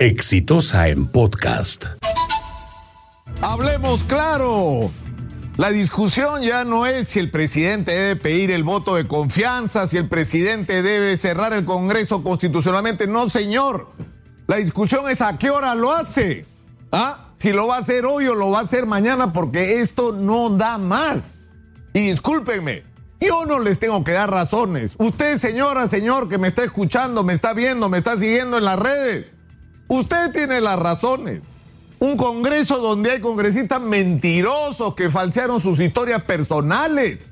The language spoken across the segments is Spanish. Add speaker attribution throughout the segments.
Speaker 1: Exitosa en podcast.
Speaker 2: Hablemos claro. La discusión ya no es si el presidente debe pedir el voto de confianza, si el presidente debe cerrar el Congreso constitucionalmente. No, señor. La discusión es a qué hora lo hace. ¿Ah? Si lo va a hacer hoy o lo va a hacer mañana, porque esto no da más. Y discúlpenme, yo no les tengo que dar razones. Usted, señora, señor, que me está escuchando, me está viendo, me está siguiendo en las redes, usted tiene las razones. Un congreso donde hay congresistas mentirosos que falsearon sus historias personales.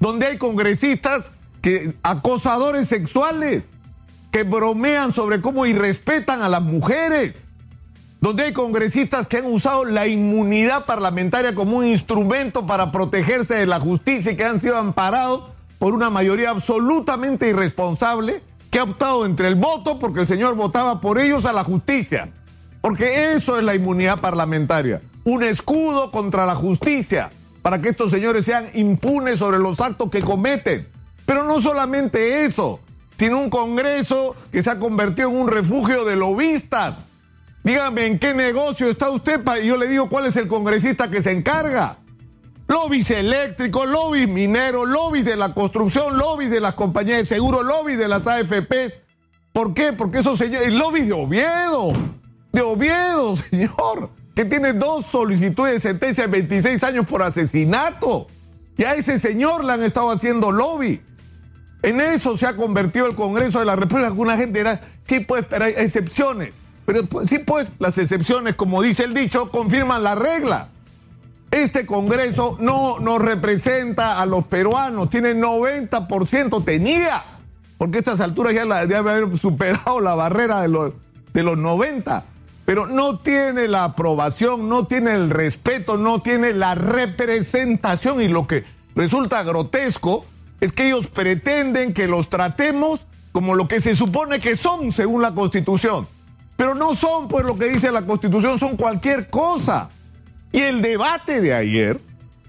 Speaker 2: Donde hay congresistas que acosadores sexuales que bromean sobre cómo irrespetan a las mujeres donde hay congresistas que han usado la inmunidad parlamentaria como un instrumento para protegerse de la justicia y que han sido amparados por una mayoría absolutamente irresponsable que ha optado entre el voto, porque el señor votaba por ellos, a la justicia. Porque eso es la inmunidad parlamentaria, un escudo contra la justicia, para que estos señores sean impunes sobre los actos que cometen. Pero no solamente eso, sino un Congreso que se ha convertido en un refugio de lobistas Dígame, ¿en qué negocio está usted? Y yo le digo cuál es el congresista que se encarga. Lobbies eléctricos, lobbies mineros, lobbies de la construcción, lobbies de las compañías de seguro, lobbies de las AFPs. ¿Por qué? Porque esos señores, el lobby de Oviedo, de Oviedo, señor, que tiene dos solicitudes de sentencia de 26 años por asesinato. Y a ese señor le han estado haciendo lobby. En eso se ha convertido el Congreso de la República. Una gente era, sí, pues, pero hay excepciones. Pero pues, sí, pues las excepciones, como dice el dicho, confirman la regla. Este Congreso no nos representa a los peruanos, tiene 90%, tenía, porque a estas alturas ya debe haber superado la barrera de los 90, pero no tiene la aprobación, no tiene el respeto, no tiene la representación. Y lo que resulta grotesco es que ellos pretenden que los tratemos como lo que se supone que son según la Constitución. Pero no son pues lo que dice la Constitución, son cualquier cosa. Y el debate de ayer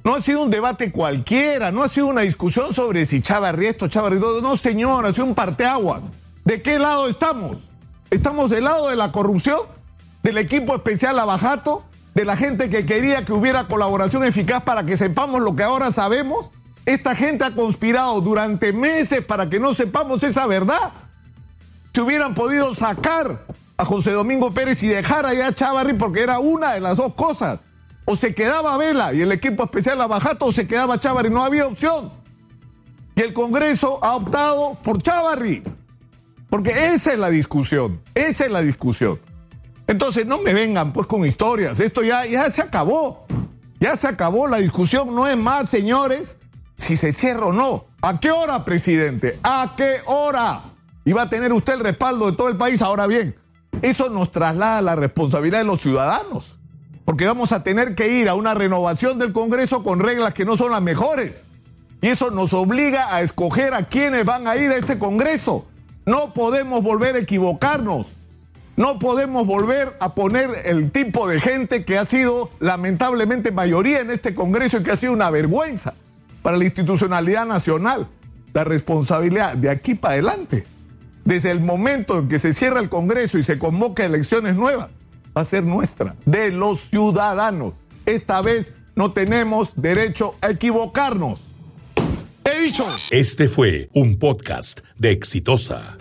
Speaker 2: no ha sido un debate cualquiera, no ha sido una discusión sobre si Chavarri esto, Chavarri todo. No, señor, ha sido un parteaguas. ¿De qué lado estamos? ¿Estamos del lado de la corrupción? ¿Del equipo especial Abajato? ¿De la gente que quería que hubiera colaboración eficaz para que sepamos lo que ahora sabemos? Esta gente ha conspirado durante meses para que no sepamos esa verdad. Si hubieran podido sacar a José Domingo Pérez y dejar allá a Chavarri porque era una de las dos cosas. O se quedaba Vela y el equipo especial Abajato o se quedaba Chavarri. No había opción. Y el Congreso ha optado por Chavarri. Porque esa es la discusión. Esa es la discusión. Entonces no me vengan pues con historias. Esto ya, ya se acabó. Ya se acabó. La discusión no es más, señores, si se cierra o no. ¿A qué hora, presidente? ¿A qué hora? Y va a tener usted el respaldo de todo el país. Ahora bien, eso nos traslada la responsabilidad de los ciudadanos, porque vamos a tener que ir a una renovación del Congreso con reglas que no son las mejores. Y eso nos obliga a escoger a quienes van a ir a este Congreso. No podemos volver a equivocarnos. No podemos volver a poner el tipo de gente que ha sido lamentablemente mayoría en este Congreso y que ha sido una vergüenza para la institucionalidad nacional. La responsabilidad de aquí para adelante desde el momento en que se cierra el Congreso y se convoca elecciones nuevas, va a ser nuestra, de los ciudadanos. Esta vez no tenemos derecho a equivocarnos. He dicho.
Speaker 1: Este fue un podcast de Exitosa.